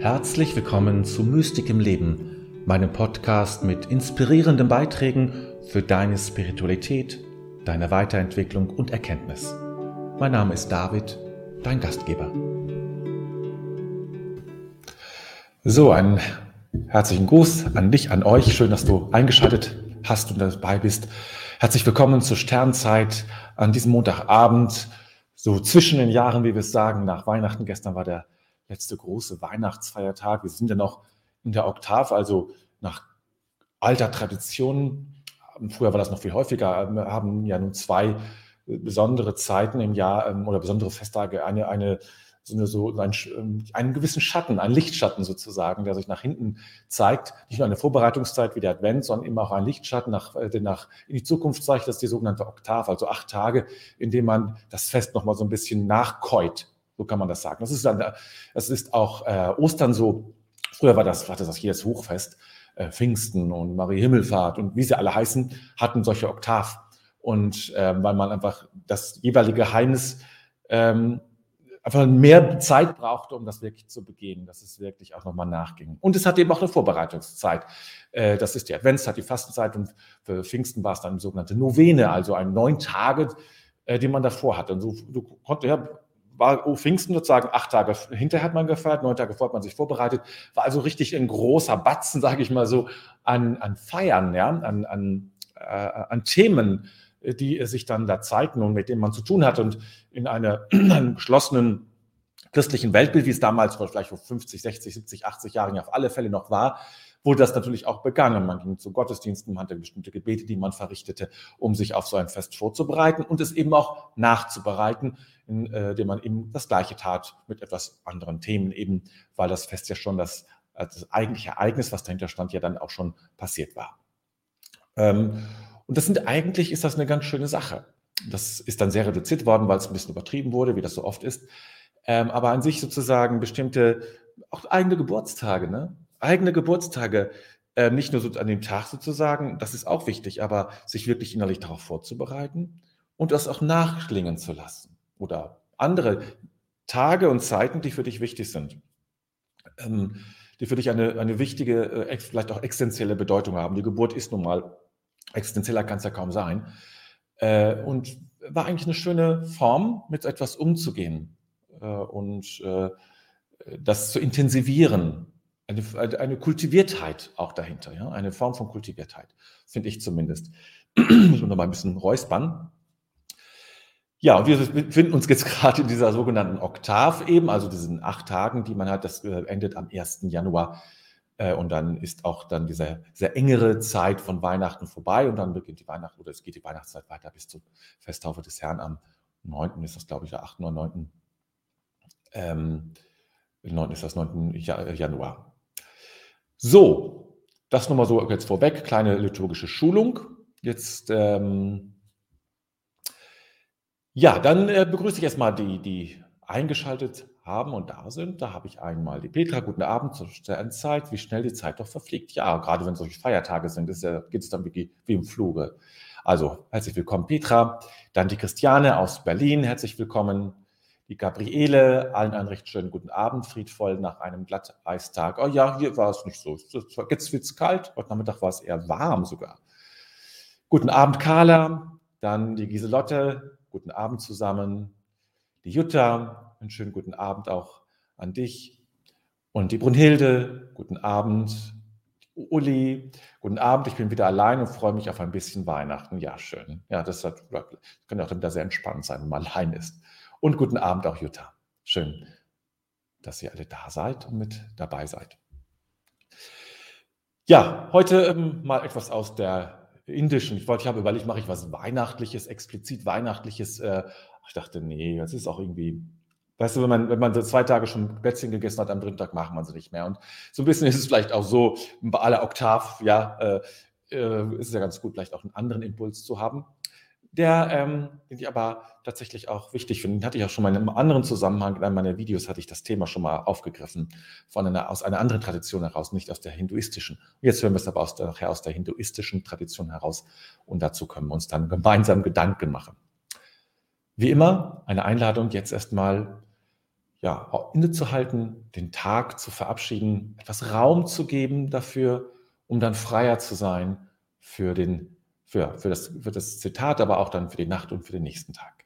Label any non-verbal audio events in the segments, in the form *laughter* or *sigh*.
Herzlich willkommen zu Mystik im Leben, meinem Podcast mit inspirierenden Beiträgen für deine Spiritualität, deine Weiterentwicklung und Erkenntnis. Mein Name ist David, dein Gastgeber. So, einen herzlichen Gruß an dich, an euch. Schön, dass du eingeschaltet hast und dabei bist. Herzlich willkommen zur Sternzeit an diesem Montagabend, so zwischen den Jahren, wie wir es sagen, nach Weihnachten. Gestern war der letzte große Weihnachtsfeiertag. Wir sind ja noch in der Oktav, also nach alter Tradition. Früher war das noch viel häufiger. Wir haben ja nun zwei besondere Zeiten im Jahr ähm, oder besondere Festtage. Eine, eine so, eine, so ein, ähm, einen gewissen Schatten, einen Lichtschatten sozusagen, der sich nach hinten zeigt. Nicht nur eine Vorbereitungszeit wie der Advent, sondern immer auch ein Lichtschatten, nach, äh, der nach in die Zukunft zeigt. Das ist die sogenannte Oktav, also acht Tage, in dem man das Fest nochmal so ein bisschen nachkäut. So kann man das sagen. Das ist, dann, das ist auch äh, Ostern so. Früher war das, war das jedes Hochfest. Äh, Pfingsten und Marie Himmelfahrt und wie sie alle heißen, hatten solche Oktav. Und äh, weil man einfach das jeweilige Geheimnis ähm, einfach mehr Zeit brauchte, um das wirklich zu begehen, dass es wirklich auch nochmal nachging. Und es hat eben auch eine Vorbereitungszeit. Äh, das ist die Adventszeit, die Fastenzeit und für Pfingsten war es dann eine sogenannte Novene, also ein neun Tage, äh, die man davor hatte. Und so du konnte ja war oh, Pfingsten sozusagen acht Tage hinterher hat man gefeiert, neun Tage vor hat man sich vorbereitet, war also richtig ein großer Batzen, sage ich mal so, an, an Feiern, ja, an, an, äh, an Themen, die sich dann da zeigten und mit denen man zu tun hat. Und in einer, einem *clears throat* geschlossenen christlichen Weltbild, wie es damals vielleicht vor 50, 60, 70, 80 Jahren auf alle Fälle noch war, wurde das natürlich auch begangen. Man ging zu Gottesdiensten, man hatte bestimmte Gebete, die man verrichtete, um sich auf so ein Fest vorzubereiten und es eben auch nachzubereiten, indem man eben das Gleiche tat mit etwas anderen Themen, eben weil das Fest ja schon das, das eigentliche Ereignis, was dahinter stand, ja dann auch schon passiert war. Ähm, und das sind eigentlich, ist das eine ganz schöne Sache. Das ist dann sehr reduziert worden, weil es ein bisschen übertrieben wurde, wie das so oft ist. Ähm, aber an sich sozusagen bestimmte, auch eigene Geburtstage, ne? Eigene Geburtstage, äh, nicht nur so an dem Tag sozusagen, das ist auch wichtig, aber sich wirklich innerlich darauf vorzubereiten und das auch nachklingen zu lassen. Oder andere Tage und Zeiten, die für dich wichtig sind. Ähm, die für dich eine, eine wichtige, äh, vielleicht auch existenzielle Bedeutung haben. Die Geburt ist nun mal Existenzieller kann es ja kaum sein. Äh, und war eigentlich eine schöne Form, mit etwas umzugehen äh, und äh, das zu intensivieren. Eine, eine Kultiviertheit auch dahinter, ja? eine Form von Kultiviertheit, finde ich zumindest. Muss noch mal ein bisschen räuspern. Ja, und wir befinden uns jetzt *laughs* gerade in dieser sogenannten Oktav eben, also diesen acht Tagen, die man hat. Das äh, endet am 1. Januar äh, und dann ist auch dann diese sehr engere Zeit von Weihnachten vorbei und dann beginnt die Weihnacht oder es geht die Weihnachtszeit weiter bis zur Festtaufe des Herrn am 9. ist das, glaube ich, der 8. oder 9. Ähm, 9 ist das 9. Januar. So, das nochmal so jetzt vorweg, kleine liturgische Schulung. Jetzt, ähm, ja, dann äh, begrüße ich erstmal die, die eingeschaltet haben und da sind. Da habe ich einmal die Petra. Guten Abend zur Sternzeit. Wie schnell die Zeit doch verfliegt. Ja, gerade wenn solche Feiertage sind, ja, geht es dann wie, wie im Fluge. Also, herzlich willkommen, Petra. Dann die Christiane aus Berlin. Herzlich willkommen. Die Gabriele. Allen einen recht schönen guten Abend. Friedvoll nach einem Glatteistag. Oh ja, hier war es nicht so. Jetzt wird es kalt. Heute Nachmittag war es eher warm sogar. Guten Abend, Carla. Dann die Giselotte. Guten Abend zusammen. Die Jutta, einen schönen guten Abend auch an dich. Und die Brunhilde, guten Abend. Die Uli, guten Abend. Ich bin wieder allein und freue mich auf ein bisschen Weihnachten. Ja, schön. Ja, das hat, kann ja auch dann wieder sehr entspannt sein, wenn man *laughs* allein ist. Und guten Abend auch Jutta. Schön, dass ihr alle da seid und mit dabei seid. Ja, heute ähm, mal etwas aus der indischen. Ich wollte, ich habe überlegt, mache ich was Weihnachtliches, explizit Weihnachtliches. Äh, ich dachte, nee, das ist auch irgendwie Weißt du, wenn man, wenn man so zwei Tage schon Plätzchen gegessen hat, am dritten Tag macht man sie nicht mehr. Und so ein bisschen ist es vielleicht auch so, bei aller Oktav, ja, äh, äh, ist es ja ganz gut, vielleicht auch einen anderen Impuls zu haben, der, ähm, den ich aber tatsächlich auch wichtig finde. Den hatte ich auch schon mal in einem anderen Zusammenhang, in einem meiner Videos hatte ich das Thema schon mal aufgegriffen, von einer, aus einer anderen Tradition heraus, nicht aus der hinduistischen. Jetzt hören wir es aber aus der, nachher aus der hinduistischen Tradition heraus und dazu können wir uns dann gemeinsam Gedanken machen. Wie immer, eine Einladung jetzt erstmal ja, innezuhalten, den Tag zu verabschieden, etwas Raum zu geben dafür, um dann freier zu sein für, den, für, für, das, für das Zitat, aber auch dann für die Nacht und für den nächsten Tag.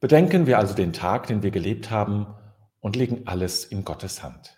Bedenken wir also den Tag, den wir gelebt haben und legen alles in Gottes Hand.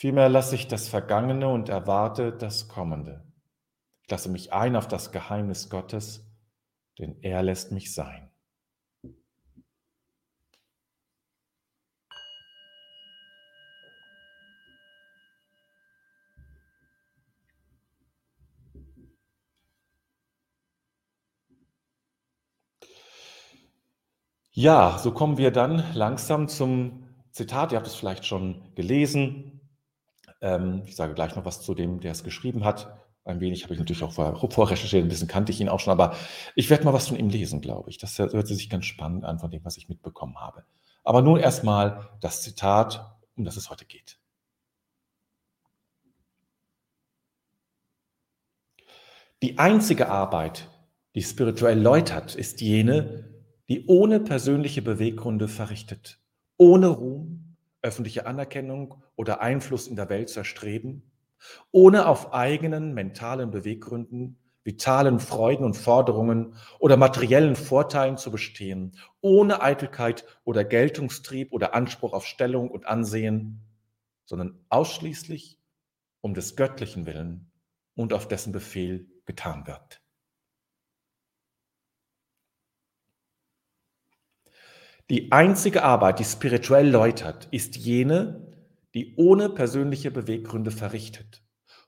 Vielmehr lasse ich das Vergangene und erwarte das Kommende. Ich lasse mich ein auf das Geheimnis Gottes, denn er lässt mich sein. Ja, so kommen wir dann langsam zum Zitat. Ihr habt es vielleicht schon gelesen. Ähm, ich sage gleich noch was zu dem, der es geschrieben hat. Ein wenig habe ich natürlich auch vorrecherchiert, ein bisschen kannte ich ihn auch schon, aber ich werde mal was von ihm lesen, glaube ich. Das hört sich ganz spannend an von dem, was ich mitbekommen habe. Aber nun erstmal das Zitat, um das es heute geht. Die einzige Arbeit, die spirituell läutert, ist jene, die ohne persönliche Beweggründe verrichtet, ohne Ruhm, öffentliche Anerkennung oder Einfluss in der Welt zu erstreben, ohne auf eigenen mentalen Beweggründen, vitalen Freuden und Forderungen oder materiellen Vorteilen zu bestehen, ohne Eitelkeit oder Geltungstrieb oder Anspruch auf Stellung und Ansehen, sondern ausschließlich um des göttlichen Willen und auf dessen Befehl getan wird. Die einzige Arbeit, die spirituell läutert, ist jene, die ohne persönliche Beweggründe verrichtet,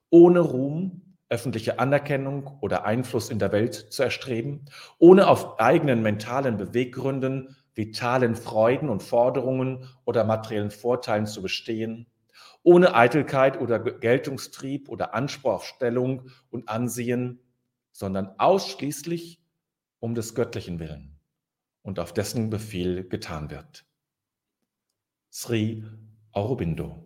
ohne Ruhm, öffentliche Anerkennung oder Einfluss in der Welt zu erstreben, ohne auf eigenen mentalen Beweggründen, vitalen Freuden und Forderungen oder materiellen Vorteilen zu bestehen, ohne Eitelkeit oder Geltungstrieb oder Anspruch auf Stellung und Ansehen, sondern ausschließlich um des göttlichen Willen und auf dessen Befehl getan wird. Sri Aurobindo.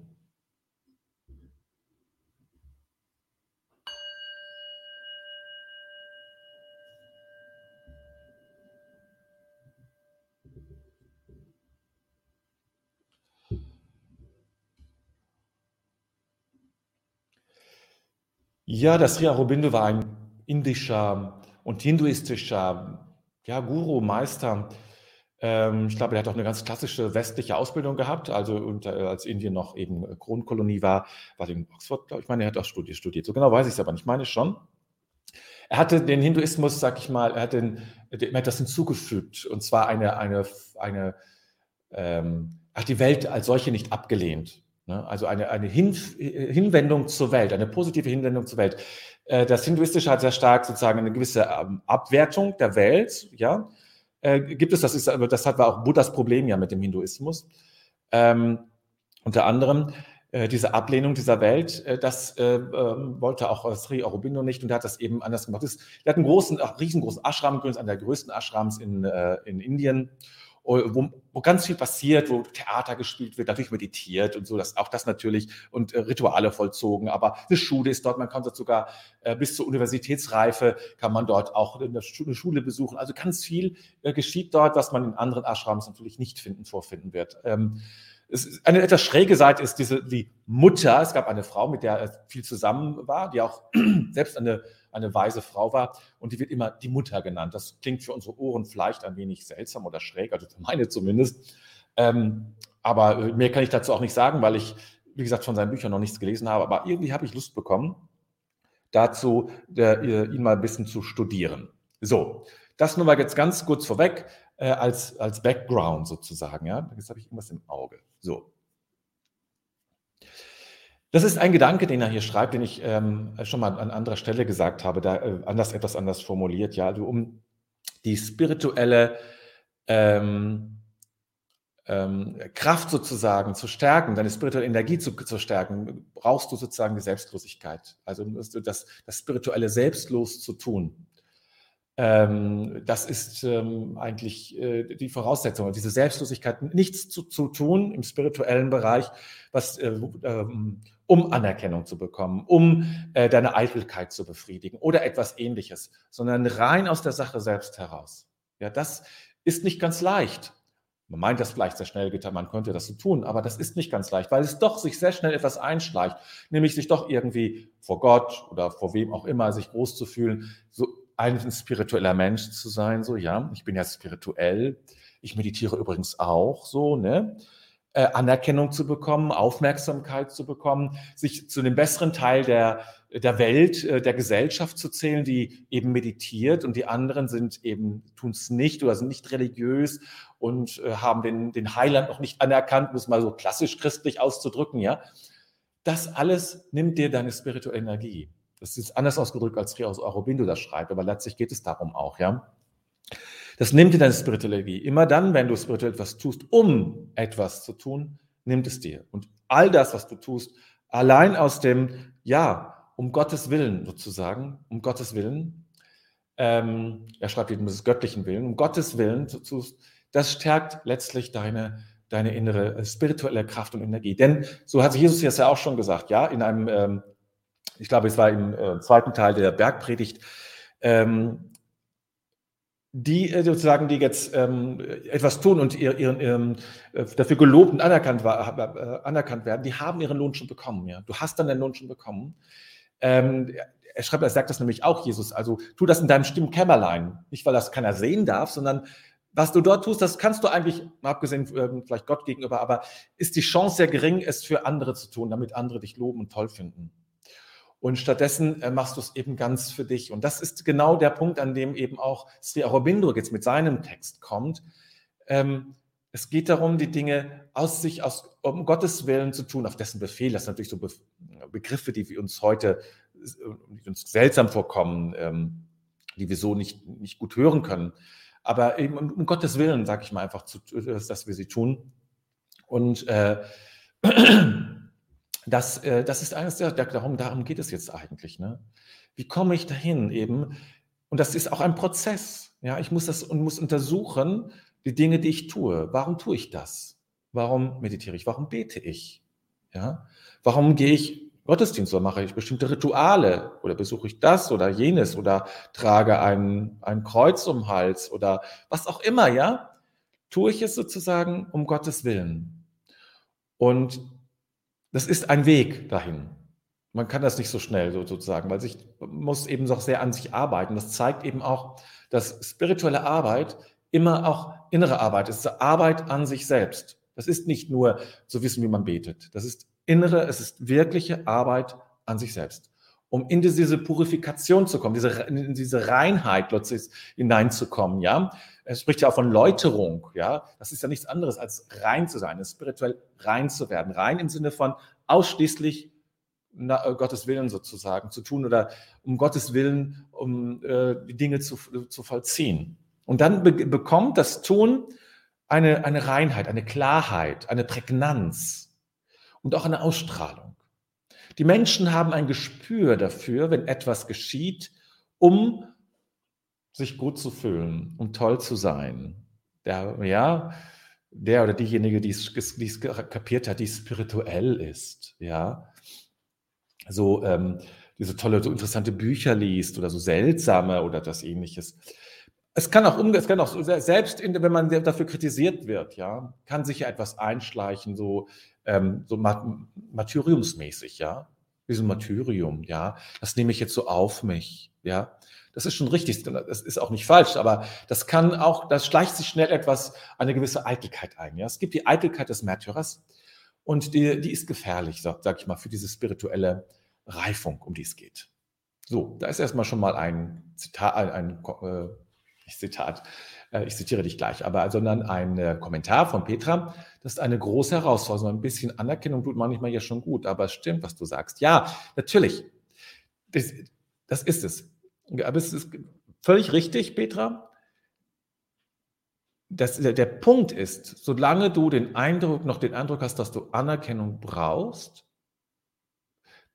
Ja, das Sri Aurobindo war ein indischer und hinduistischer ja, Guru, Meister. Ähm, ich glaube, er hat auch eine ganz klassische westliche Ausbildung gehabt, also und, äh, als Indien noch eben Kronkolonie war, war in Oxford, glaube ich, meine, er hat auch studiert, studiert. So genau weiß ich es aber nicht, ich meine schon. Er hatte den Hinduismus, sag ich mal, er hat, den, er hat das hinzugefügt, und zwar eine, eine, eine ähm, hat die Welt als solche nicht abgelehnt. Ne? Also eine, eine Hin Hinwendung zur Welt, eine positive Hinwendung zur Welt. Äh, das Hinduistische hat sehr stark sozusagen eine gewisse ähm, Abwertung der Welt, ja. Äh, gibt es, das ist, das hat war auch Buddhas Problem ja mit dem Hinduismus. Ähm, unter anderem äh, diese Ablehnung dieser Welt, äh, das äh, ähm, wollte auch Sri Aurobindo nicht und er hat das eben anders gemacht. er hat einen großen, riesengroßen Ashram, einer der größten Ashrams in, äh, in Indien wo, wo ganz viel passiert, wo Theater gespielt wird, natürlich meditiert und so, das, auch das natürlich und äh, Rituale vollzogen. Aber eine Schule ist dort, man kann dort sogar äh, bis zur Universitätsreife kann man dort auch eine Schule besuchen. Also ganz viel äh, geschieht dort, was man in anderen Ashrams natürlich nicht finden, vorfinden wird. Ähm, eine etwas schräge Seite ist diese, die Mutter. Es gab eine Frau, mit der er viel zusammen war, die auch *clears throat* selbst eine, eine weise Frau war. Und die wird immer die Mutter genannt. Das klingt für unsere Ohren vielleicht ein wenig seltsam oder schräg, also für meine zumindest. Ähm, aber mehr kann ich dazu auch nicht sagen, weil ich, wie gesagt, von seinen Büchern noch nichts gelesen habe. Aber irgendwie habe ich Lust bekommen, dazu der, ihn mal ein bisschen zu studieren. So, das nur mal jetzt ganz kurz vorweg äh, als, als Background sozusagen. Ja? Jetzt habe ich irgendwas im Auge. So. Das ist ein Gedanke, den er hier schreibt, den ich ähm, schon mal an anderer Stelle gesagt habe, da äh, anders, etwas anders formuliert. Ja, also um die spirituelle ähm, ähm, Kraft sozusagen zu stärken, deine spirituelle Energie zu, zu, stärken, brauchst du sozusagen die Selbstlosigkeit. Also das, das spirituelle Selbstlos zu tun. Ähm, das ist ähm, eigentlich äh, die Voraussetzung, diese Selbstlosigkeit, nichts zu, zu tun im spirituellen Bereich, was, äh, ähm, um Anerkennung zu bekommen, um äh, deine Eitelkeit zu befriedigen oder etwas ähnliches, sondern rein aus der Sache selbst heraus. Ja, das ist nicht ganz leicht. Man meint das vielleicht sehr schnell getan, man könnte das so tun, aber das ist nicht ganz leicht, weil es doch sich sehr schnell etwas einschleicht, nämlich sich doch irgendwie vor Gott oder vor wem auch immer sich groß zu fühlen, so ein spiritueller Mensch zu sein, so ja, ich bin ja spirituell, ich meditiere übrigens auch, so, ne? Äh, Anerkennung zu bekommen, Aufmerksamkeit zu bekommen, sich zu dem besseren Teil der, der Welt, äh, der Gesellschaft zu zählen, die eben meditiert und die anderen sind eben, tun es nicht oder sind nicht religiös und äh, haben den, den Heiland noch nicht anerkannt, um es mal so klassisch christlich auszudrücken, ja. Das alles nimmt dir deine spirituelle Energie. Das ist anders ausgedrückt, als Rios Aurobindo das schreibt, aber letztlich geht es darum auch, ja. Das nimmt dir deine spirituelle Energie. Immer dann, wenn du spirituell etwas tust, um etwas zu tun, nimmt es dir. Und all das, was du tust, allein aus dem, ja, um Gottes Willen sozusagen, um Gottes Willen, ähm, er schreibt eben des göttlichen Willen, um Gottes Willen zu tust, das stärkt letztlich deine, deine innere äh, spirituelle Kraft und Energie. Denn so hat Jesus jetzt ja auch schon gesagt, ja, in einem ähm, ich glaube, es war im äh, zweiten Teil der Bergpredigt, ähm, die äh, sozusagen, die jetzt ähm, etwas tun und ihr, ihren, ihren, äh, dafür gelobt und anerkannt, war, äh, anerkannt werden, die haben ihren Lohn schon bekommen. Ja? Du hast dann den Lohn schon bekommen. Ähm, er schreibt, er sagt das nämlich auch, Jesus. Also tu das in deinem stillen Kämmerlein. Nicht, weil das keiner sehen darf, sondern was du dort tust, das kannst du eigentlich, abgesehen ähm, vielleicht Gott gegenüber, aber ist die Chance sehr gering, es für andere zu tun, damit andere dich loben und toll finden. Und stattdessen äh, machst du es eben ganz für dich. Und das ist genau der Punkt, an dem eben auch Sri Aurobindo jetzt mit seinem Text kommt. Ähm, es geht darum, die Dinge aus sich, aus, um Gottes Willen zu tun, auf dessen Befehl. Das sind natürlich so Be Begriffe, die wir uns heute, die uns seltsam vorkommen, ähm, die wir so nicht, nicht gut hören können. Aber eben um, um Gottes Willen, sage ich mal einfach, zu, dass wir sie tun. Und äh, das, äh, das ist eines der, der, darum, darum geht es jetzt eigentlich. Ne? Wie komme ich dahin eben? Und das ist auch ein Prozess. Ja, ich muss das und muss untersuchen, die Dinge, die ich tue. Warum tue ich das? Warum meditiere ich? Warum bete ich? Ja, warum gehe ich Gottesdienst oder mache ich bestimmte Rituale oder besuche ich das oder jenes oder trage ein, ein Kreuz um den Hals oder was auch immer, ja? Tue ich es sozusagen um Gottes Willen. Und das ist ein Weg dahin. Man kann das nicht so schnell sozusagen, weil sich muss eben noch sehr an sich arbeiten. Das zeigt eben auch, dass spirituelle Arbeit immer auch innere Arbeit ist, Arbeit an sich selbst. Das ist nicht nur zu wissen, wie man betet. Das ist innere, es ist wirkliche Arbeit an sich selbst. Um in diese Purifikation zu kommen, diese, in diese Reinheit plötzlich hineinzukommen, ja. Es spricht ja auch von Läuterung, ja. Das ist ja nichts anderes als rein zu sein, spirituell rein zu werden. Rein im Sinne von ausschließlich na, äh, Gottes Willen sozusagen zu tun oder um Gottes Willen, um äh, die Dinge zu, zu vollziehen. Und dann be bekommt das Tun eine, eine Reinheit, eine Klarheit, eine Prägnanz und auch eine Ausstrahlung. Die Menschen haben ein Gespür dafür, wenn etwas geschieht, um sich gut zu fühlen, um toll zu sein. Der, ja, der oder diejenige, die es, kapiert hat, die spirituell ist, ja. So, ähm, diese tolle, so interessante Bücher liest oder so seltsame oder das ähnliches. Es kann auch, es kann auch selbst, in, wenn man dafür kritisiert wird, ja, kann sich ja etwas einschleichen, so, ähm, so martyriumsmäßig, ja, wie so ein Martyrium, ja. Das nehme ich jetzt so auf mich, ja. Das ist schon richtig, das ist auch nicht falsch, aber das kann auch, das schleicht sich schnell etwas, eine gewisse Eitelkeit ein, ja. Es gibt die Eitelkeit des Märtyrers und die, die ist gefährlich, sag, sag ich mal, für diese spirituelle Reifung, um die es geht. So, da ist erstmal schon mal ein Zitat, ein, ein äh, nicht Zitat, äh, ich zitiere dich gleich, aber sondern ein äh, Kommentar von Petra. Das ist eine große Herausforderung. Ein bisschen Anerkennung tut manchmal ja schon gut, aber es stimmt, was du sagst. Ja, natürlich. Das, das ist es. Aber es ist völlig richtig, Petra. Das, der, der Punkt ist, solange du den Eindruck, noch den Eindruck hast, dass du Anerkennung brauchst,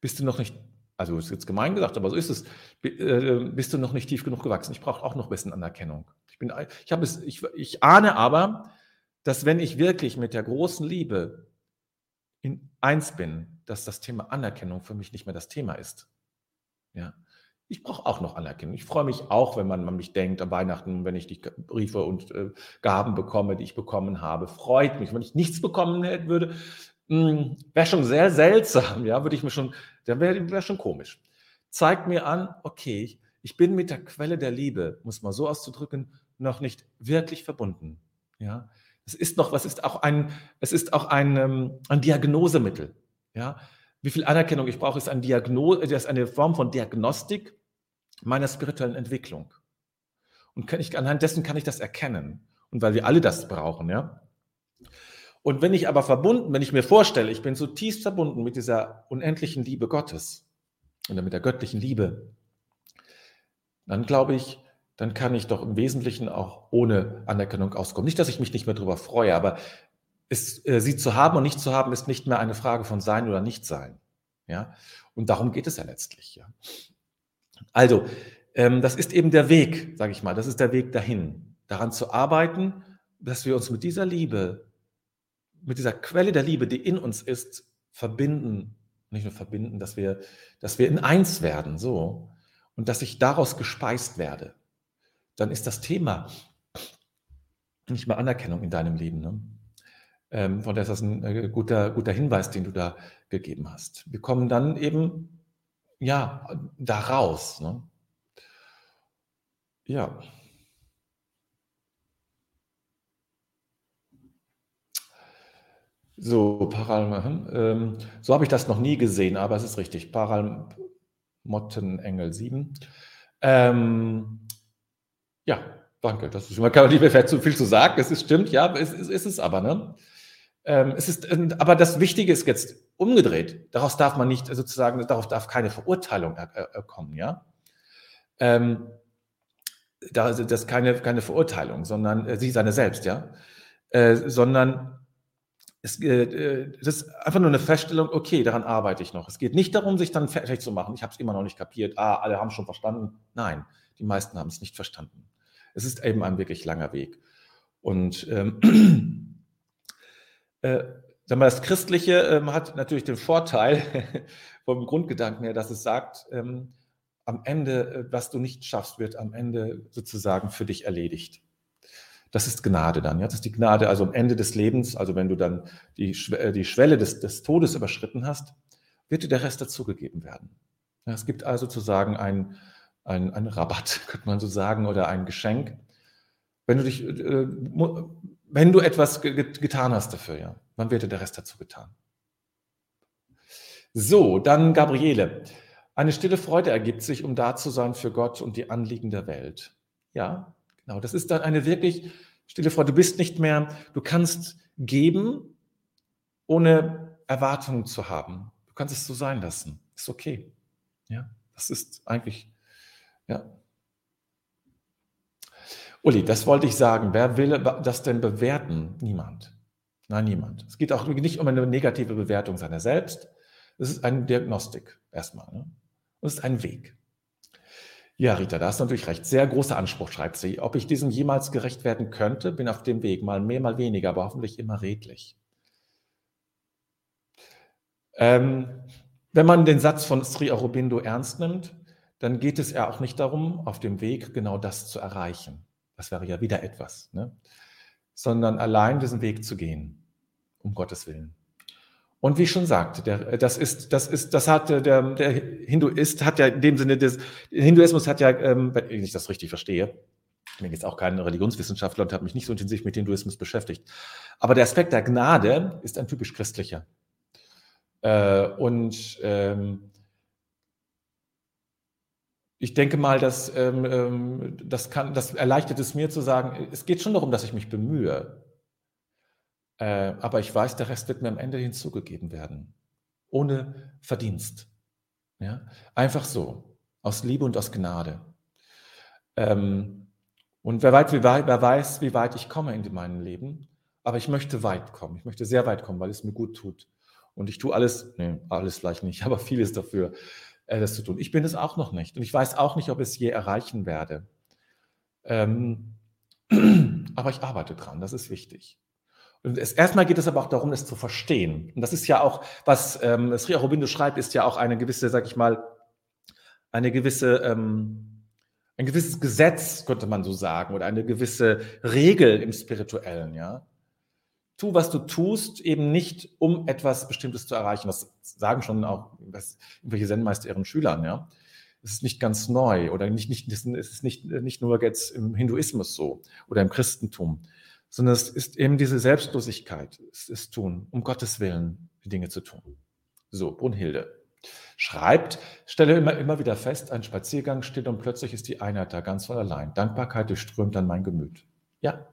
bist du noch nicht, also ist jetzt gemein gesagt, aber so ist es, äh, bist du noch nicht tief genug gewachsen. Ich brauche auch noch ein bisschen Anerkennung. Ich, bin, ich, es, ich, ich ahne aber, dass wenn ich wirklich mit der großen Liebe in eins bin, dass das Thema Anerkennung für mich nicht mehr das Thema ist. Ja. Ich brauche auch noch Anerkennung. Ich freue mich auch, wenn man an mich denkt am Weihnachten, wenn ich die Briefe und äh, Gaben bekomme, die ich bekommen habe. Freut mich. Wenn ich nichts bekommen hätte, würde, wäre schon sehr seltsam, ja, würde ich mir schon, dann wäre wär schon komisch. Zeigt mir an, okay, ich bin mit der Quelle der Liebe, muss man so auszudrücken, noch nicht wirklich verbunden. Ja, es ist noch, was ist auch ein, es ist auch ein, ähm, ein Diagnosemittel. Ja, wie viel Anerkennung ich brauche, ist, ein Diagnose, ist eine Form von Diagnostik meiner spirituellen Entwicklung. Und kann ich, anhand dessen kann ich das erkennen. Und weil wir alle das brauchen, ja. Und wenn ich aber verbunden, wenn ich mir vorstelle, ich bin zutiefst verbunden mit dieser unendlichen Liebe Gottes oder mit der göttlichen Liebe, dann glaube ich, dann kann ich doch im Wesentlichen auch ohne Anerkennung auskommen. Nicht, dass ich mich nicht mehr darüber freue, aber es, äh, sie zu haben und nicht zu haben, ist nicht mehr eine Frage von Sein oder Nichtsein. Ja? Und darum geht es ja letztlich. Ja? Also, ähm, das ist eben der Weg, sage ich mal, das ist der Weg dahin, daran zu arbeiten, dass wir uns mit dieser Liebe mit dieser Quelle der Liebe, die in uns ist, verbinden, nicht nur verbinden, dass wir, dass wir in eins werden, so, und dass ich daraus gespeist werde, dann ist das Thema nicht mehr Anerkennung in deinem Leben. Ne? Ähm, von daher ist das ein äh, guter, guter Hinweis, den du da gegeben hast. Wir kommen dann eben, ja, da raus. Ne? Ja. So, Paral, ähm, so habe ich das noch nie gesehen, aber es ist richtig. Paralmottenengel 7. Ähm, ja, danke. Das ist, man kann nicht mehr zu viel zu sagen. Es ist stimmt, ja, es ist, ist es aber, ne? Ähm, es ist, aber das Wichtige ist jetzt umgedreht. Daraus darf man nicht sozusagen, darauf darf keine Verurteilung kommen, ja? Ähm, da, das ist keine, keine Verurteilung, sondern äh, sie seine selbst, ja? Äh, sondern es, äh, das ist einfach nur eine Feststellung, okay, daran arbeite ich noch. Es geht nicht darum, sich dann fertig zu machen. Ich habe es immer noch nicht kapiert. Ah, alle haben es schon verstanden. Nein, die meisten haben es nicht verstanden. Es ist eben ein wirklich langer Weg. Und ähm, *clears throat* äh, das Christliche ähm, hat natürlich den Vorteil *laughs* vom Grundgedanken her, dass es sagt, ähm, am Ende, äh, was du nicht schaffst, wird am Ende sozusagen für dich erledigt. Das ist Gnade dann. Ja? Das ist die Gnade, also am Ende des Lebens, also wenn du dann die, äh, die Schwelle des, des Todes überschritten hast, wird dir der Rest dazugegeben werden. Ja, es gibt also sozusagen ein, ein, Rabatt, *laughs* könnte man so sagen, oder ein Geschenk. Wenn du dich, äh, wenn du etwas getan hast dafür, ja, dann wird dir der Rest dazu getan. So, dann Gabriele. Eine stille Freude ergibt sich, um da zu sein für Gott und die Anliegen der Welt. Ja, Genau, das ist dann eine wirklich stille Freude. Du bist nicht mehr, du kannst geben, ohne Erwartungen zu haben. Du kannst es so sein lassen. Ist okay. Ja, das ist eigentlich, ja. Uli, das wollte ich sagen. Wer will das denn bewerten? Niemand. Nein, niemand. Es geht auch nicht um eine negative Bewertung seiner selbst. Es ist eine Diagnostik erstmal. Ne? Es ist ein Weg. Ja, Rita, da hast du natürlich recht. Sehr großer Anspruch, schreibt sie. Ob ich diesem jemals gerecht werden könnte, bin auf dem Weg. Mal mehr, mal weniger, aber hoffentlich immer redlich. Ähm, wenn man den Satz von Sri Aurobindo ernst nimmt, dann geht es ja auch nicht darum, auf dem Weg genau das zu erreichen. Das wäre ja wieder etwas, ne? sondern allein diesen Weg zu gehen, um Gottes Willen. Und wie ich schon sagte, der, das ist, das ist, das hat der, der Hinduist hat ja in dem Sinne des Hinduismus hat ja, ähm, wenn ich das richtig verstehe, ich bin jetzt auch kein Religionswissenschaftler und habe mich nicht so intensiv mit Hinduismus beschäftigt, aber der Aspekt der Gnade ist ein typisch christlicher. Äh, und ähm, ich denke mal, dass ähm, ähm, das, kann, das erleichtert es mir zu sagen, es geht schon darum, dass ich mich bemühe. Äh, aber ich weiß, der Rest wird mir am Ende hinzugegeben werden. Ohne Verdienst. Ja? Einfach so. Aus Liebe und aus Gnade. Ähm, und wer, weit, weit, wer weiß, wie weit ich komme in meinem Leben. Aber ich möchte weit kommen. Ich möchte sehr weit kommen, weil es mir gut tut. Und ich tue alles, nee, alles vielleicht nicht, *laughs* aber vieles dafür, äh, das zu tun. Ich bin es auch noch nicht. Und ich weiß auch nicht, ob ich es je erreichen werde. Ähm, *clears throat* aber ich arbeite dran, das ist wichtig. Es, erstmal geht es aber auch darum, es zu verstehen. Und das ist ja auch, was ähm, Sri Aurobindo schreibt, ist ja auch eine gewisse, sag ich mal, eine gewisse, ähm, ein gewisses Gesetz, könnte man so sagen, oder eine gewisse Regel im Spirituellen, ja. Tu, was du tust, eben nicht, um etwas Bestimmtes zu erreichen. Das sagen schon auch irgendwelche Zen-Meister ihren Schülern, ja. Es ist nicht ganz neu oder nicht, nicht, es ist nicht, nicht nur jetzt im Hinduismus so oder im Christentum sondern es ist eben diese Selbstlosigkeit, es ist tun, um Gottes Willen die Dinge zu tun. So, Brunhilde schreibt, stelle immer, immer wieder fest, ein Spaziergang steht und plötzlich ist die Einheit da ganz von allein. Dankbarkeit durchströmt dann mein Gemüt. Ja.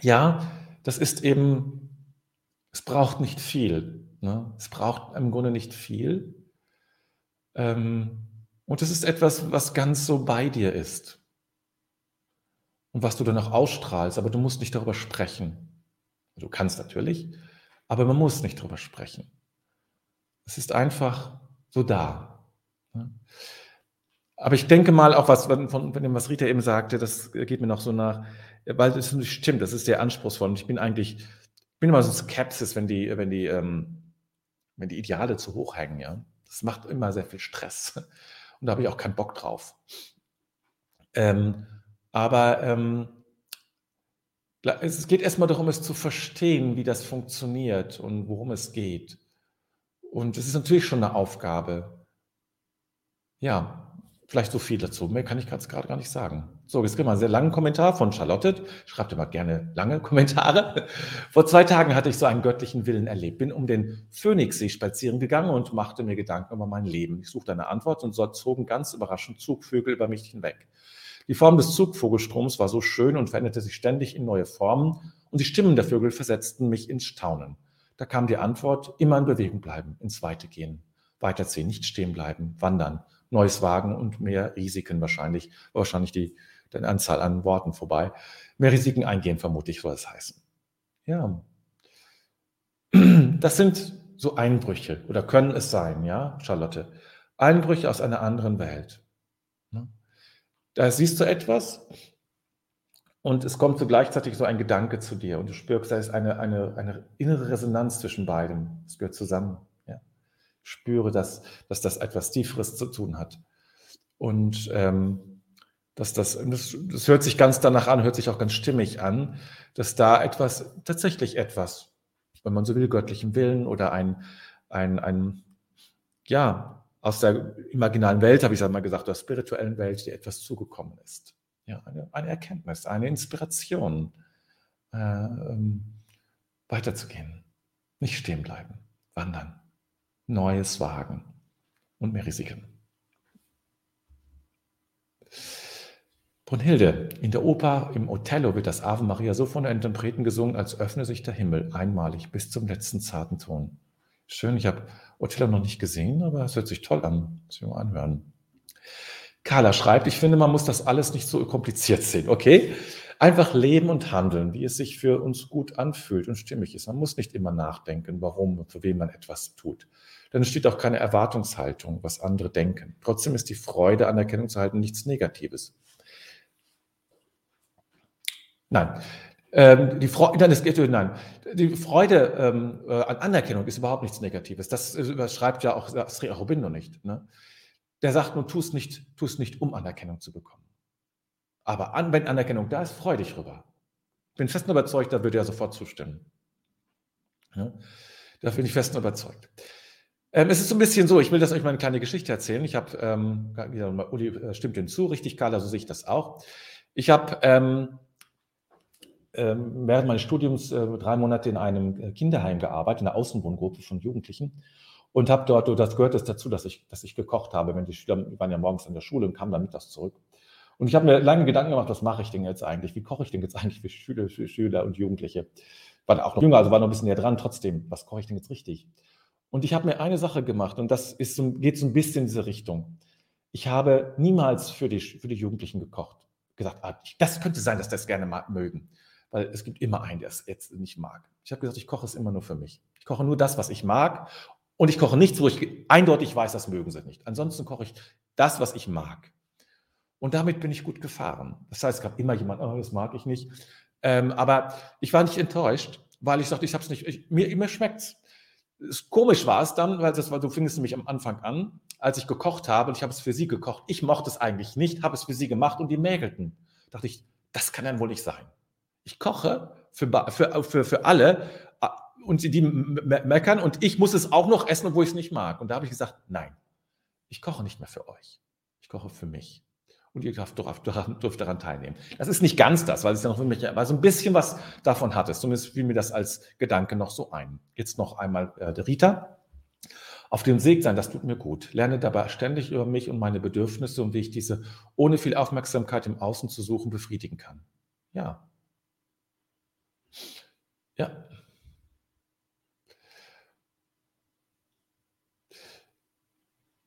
Ja, das ist eben, es braucht nicht viel. Ne? Es braucht im Grunde nicht viel. Ähm, und es ist etwas, was ganz so bei dir ist und was du danach ausstrahlst, aber du musst nicht darüber sprechen. Du kannst natürlich, aber man muss nicht darüber sprechen. Es ist einfach so da. Aber ich denke mal auch, was von, dem, was Rita eben sagte, das geht mir noch so nach, weil das stimmt, das ist sehr anspruchsvoll. Und ich bin eigentlich, bin immer so Skepsis, wenn die, wenn die, ähm, wenn die Ideale zu hoch hängen, ja. Das macht immer sehr viel Stress. Und da habe ich auch keinen Bock drauf. Ähm, aber ähm, es geht erstmal darum, es zu verstehen, wie das funktioniert und worum es geht. Und es ist natürlich schon eine Aufgabe. Ja, vielleicht so viel dazu. Mehr kann ich gerade gar nicht sagen. So, jetzt kriegen wir einen sehr langen Kommentar von Charlotte. Schreibt immer gerne lange Kommentare. *laughs* Vor zwei Tagen hatte ich so einen göttlichen Willen erlebt. Bin um den Phönixsee spazieren gegangen und machte mir Gedanken über mein Leben. Ich suchte eine Antwort und so zogen ganz überraschend Zugvögel über mich hinweg. Die Form des Zugvogelstroms war so schön und veränderte sich ständig in neue Formen und die Stimmen der Vögel versetzten mich ins Staunen. Da kam die Antwort, immer in Bewegung bleiben, ins Weite gehen, weiterziehen, nicht stehen bleiben, wandern, Neues wagen und mehr Risiken wahrscheinlich, wahrscheinlich die, die Anzahl an Worten vorbei. Mehr Risiken eingehen, vermutlich soll es heißen. Ja. Das sind so Einbrüche oder können es sein, ja, Charlotte. Einbrüche aus einer anderen Welt. Da siehst du etwas und es kommt so gleichzeitig so ein Gedanke zu dir und du spürst, da ist eine, eine, eine innere Resonanz zwischen beiden. Es gehört zusammen. Ja. Spüre, dass, dass das etwas Tieferes zu tun hat. Und ähm, dass das, das, das hört sich ganz danach an, hört sich auch ganz stimmig an, dass da etwas, tatsächlich etwas, wenn man so will, göttlichen Willen oder ein, ein, ein ja, aus der imaginalen Welt, habe ich es mal gesagt, der spirituellen Welt, die etwas zugekommen ist. Ja, eine, eine Erkenntnis, eine Inspiration, äh, ähm, weiterzugehen, nicht stehen bleiben, wandern, Neues wagen und mehr Risiken. Brunhilde, in der Oper im Othello wird das Ave Maria so von der Interpreten gesungen, als öffne sich der Himmel einmalig bis zum letzten zarten Ton. Schön, ich habe Othello noch nicht gesehen, aber es hört sich toll an. Muss ich mal anhören. Carla schreibt, ich finde, man muss das alles nicht so kompliziert sehen. Okay? Einfach leben und handeln, wie es sich für uns gut anfühlt und stimmig ist. Man muss nicht immer nachdenken, warum und für wen man etwas tut. dann entsteht auch keine Erwartungshaltung, was andere denken. Trotzdem ist die Freude, Anerkennung zu halten, nichts Negatives. Nein, ähm, die Freude, nein, nein, die Freude ähm, äh, an Anerkennung ist überhaupt nichts Negatives. Das überschreibt ja auch Sri Aurobindo nicht. Ne? Der sagt nur, tu es nicht, nicht, um Anerkennung zu bekommen. Aber an, wenn Anerkennung da ist, freu dich rüber. Bin fest überzeugt, da würde er sofort zustimmen. Ja? Da bin ich fest überzeugt. Ähm, es ist so ein bisschen so, ich will das euch mal eine kleine Geschichte erzählen. Ich habe, ähm, Uli äh, stimmt dem zu, richtig, Carla, so sehe ich das auch. Ich habe ähm, während meines Studiums äh, drei Monate in einem äh, Kinderheim gearbeitet, in einer Außenwohngruppe von Jugendlichen. Und habe dort, das gehört es dazu, dass ich, dass ich gekocht habe, wenn die Schüler waren ja morgens in der Schule und kamen dann mittags zurück. Und ich habe mir lange Gedanken gemacht, was mache ich denn jetzt eigentlich? Wie koche ich denn jetzt eigentlich für Schüler, für Schüler und Jugendliche? War auch noch jünger, also war noch ein bisschen näher dran. Trotzdem, was koche ich denn jetzt richtig? Und ich habe mir eine Sache gemacht und das ist geht so ein bisschen in diese Richtung. Ich habe niemals für die, für die Jugendlichen gekocht. Gesagt, ah, das könnte sein, dass das gerne mögen weil es gibt immer einen, der es jetzt nicht mag. Ich habe gesagt, ich koche es immer nur für mich. Ich koche nur das, was ich mag und ich koche nichts, wo ich eindeutig weiß, das mögen sie nicht. Ansonsten koche ich das, was ich mag. Und damit bin ich gut gefahren. Das heißt, es gab immer jemand, oh, das mag ich nicht. Ähm, aber ich war nicht enttäuscht, weil ich sagte, ich habe es nicht, ich, mir, mir schmeckt es. Komisch war es dann, weil das war, du findest nämlich am Anfang an, als ich gekocht habe und ich habe es für sie gekocht. Ich mochte es eigentlich nicht, habe es für sie gemacht und die mägelten. Da dachte ich, das kann dann wohl nicht sein. Ich koche für, für, für, für alle und die meckern und ich muss es auch noch essen, obwohl ich es nicht mag. Und da habe ich gesagt, nein, ich koche nicht mehr für euch. Ich koche für mich. Und ihr dürft, daran teilnehmen. Das ist nicht ganz das, weil es ja noch für mich, weil so ein bisschen was davon hat es. Zumindest fiel mir das als Gedanke noch so ein. Jetzt noch einmal äh, der Rita. Auf dem Weg sein, das tut mir gut. Lerne dabei ständig über mich und meine Bedürfnisse und wie ich diese ohne viel Aufmerksamkeit im Außen zu suchen befriedigen kann. Ja, ja.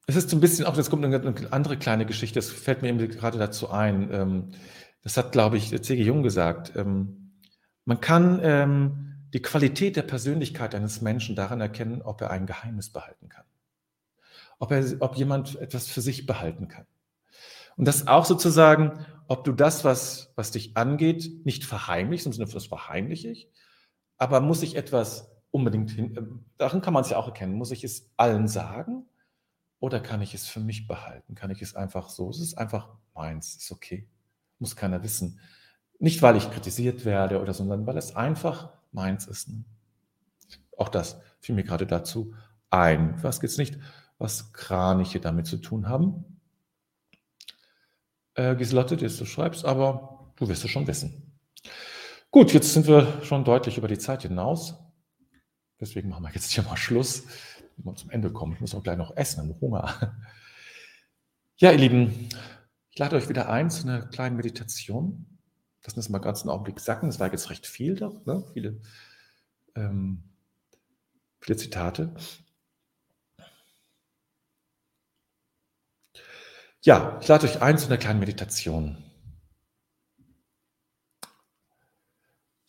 Es ist so ein bisschen auch, jetzt kommt eine andere kleine Geschichte, das fällt mir eben gerade dazu ein. Ähm, das hat, glaube ich, C.G. Jung gesagt. Ähm, man kann ähm, die Qualität der Persönlichkeit eines Menschen daran erkennen, ob er ein Geheimnis behalten kann. Ob, er, ob jemand etwas für sich behalten kann. Und das auch sozusagen, ob du das, was, was dich angeht, nicht verheimlichst, im Sinne von das verheimliche ich, aber muss ich etwas unbedingt hin, äh, darin kann man es ja auch erkennen, muss ich es allen sagen oder kann ich es für mich behalten? Kann ich es einfach so, es ist einfach meins, ist okay, muss keiner wissen. Nicht, weil ich kritisiert werde oder so, sondern weil es einfach meins ist. Ne? Auch das fiel mir gerade dazu ein. Was geht's nicht, was Kraniche damit zu tun haben? Äh, Giselotte, das du schreibst, aber du wirst es schon wissen. Gut, jetzt sind wir schon deutlich über die Zeit hinaus. Deswegen machen wir jetzt hier mal Schluss. Wenn wir zum Ende kommen. Ich muss auch gleich noch essen, ich Hunger. Ja, ihr Lieben, ich lade euch wieder ein zu einer kleinen Meditation. Lassen wir es mal ganz einen Augenblick sacken. Das war jetzt recht viel, doch, ne? viele, ähm, viele Zitate. Ja, ich lade euch ein zu einer kleinen Meditation.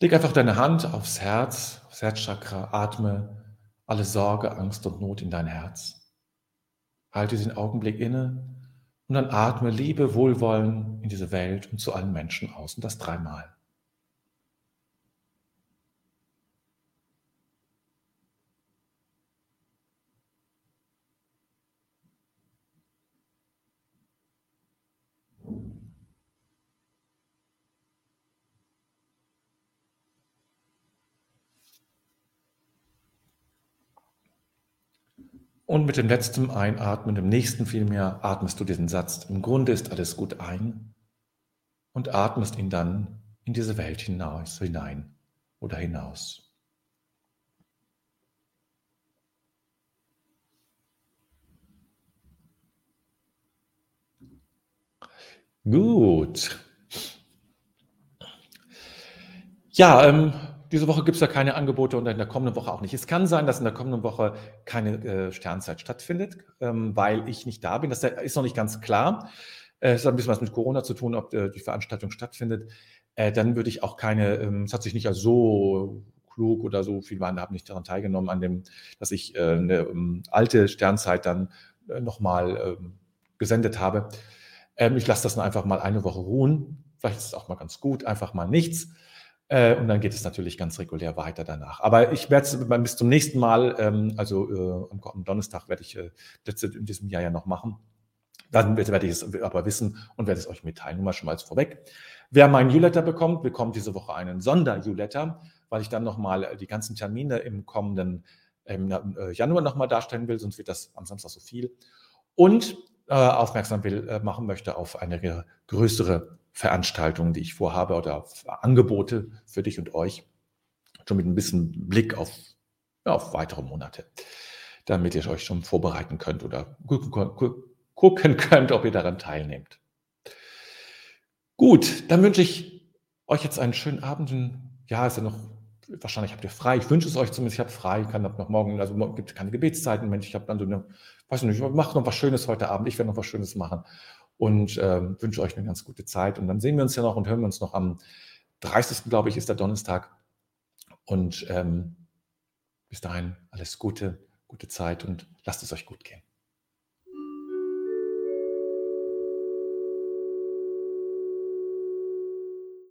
Leg einfach deine Hand aufs Herz, aufs Herzchakra, atme alle Sorge, Angst und Not in dein Herz. Halte den Augenblick inne und dann atme Liebe, Wohlwollen in diese Welt und zu allen Menschen aus und das dreimal. Und mit dem letzten Einatmen, dem nächsten vielmehr, atmest du diesen Satz, im Grunde ist alles gut ein und atmest ihn dann in diese Welt hinaus, hinein oder hinaus. Gut. Ja, ähm, diese Woche gibt es ja keine Angebote und in der kommenden Woche auch nicht. Es kann sein, dass in der kommenden Woche keine äh, Sternzeit stattfindet, ähm, weil ich nicht da bin. Das ist noch nicht ganz klar. Äh, es hat ein bisschen was mit Corona zu tun, ob äh, die Veranstaltung stattfindet. Äh, dann würde ich auch keine, ähm, es hat sich nicht als so klug oder so. Viele waren, haben nicht daran teilgenommen, an dem, dass ich äh, eine um, alte Sternzeit dann äh, nochmal ähm, gesendet habe. Ähm, ich lasse das dann einfach mal eine Woche ruhen. Vielleicht ist es auch mal ganz gut, einfach mal nichts. Äh, und dann geht es natürlich ganz regulär weiter danach. Aber ich werde es bis zum nächsten Mal, ähm, also äh, am Donnerstag werde ich äh, in diesem Jahr ja noch machen. Dann werde ich es aber wissen und werde es euch mitteilen. Nur mal schon mal vorweg. Wer meinen Newsletter bekommt, bekommt diese Woche einen Sonder-Newsletter, weil ich dann nochmal die ganzen Termine im kommenden im Januar nochmal darstellen will, sonst wird das am Samstag so viel. Und äh, aufmerksam will, äh, machen möchte auf eine größere Veranstaltungen, die ich vorhabe oder Angebote für dich und euch. Schon mit ein bisschen Blick auf, ja, auf weitere Monate, damit ihr euch schon vorbereiten könnt oder gucken könnt, ob ihr daran teilnehmt. Gut, dann wünsche ich euch jetzt einen schönen Abend. Ja, ist ja noch, wahrscheinlich habt ihr frei. Ich wünsche es euch zumindest, ich habe frei, kann ab noch morgen, also gibt keine Gebetszeiten, Mensch, ich habe dann so eine, weiß nicht, ich mache noch was Schönes heute Abend, ich werde noch was Schönes machen und äh, wünsche euch eine ganz gute Zeit. Und dann sehen wir uns ja noch und hören wir uns noch am 30. glaube ich, ist der Donnerstag. Und ähm, bis dahin alles Gute, gute Zeit und lasst es euch gut gehen.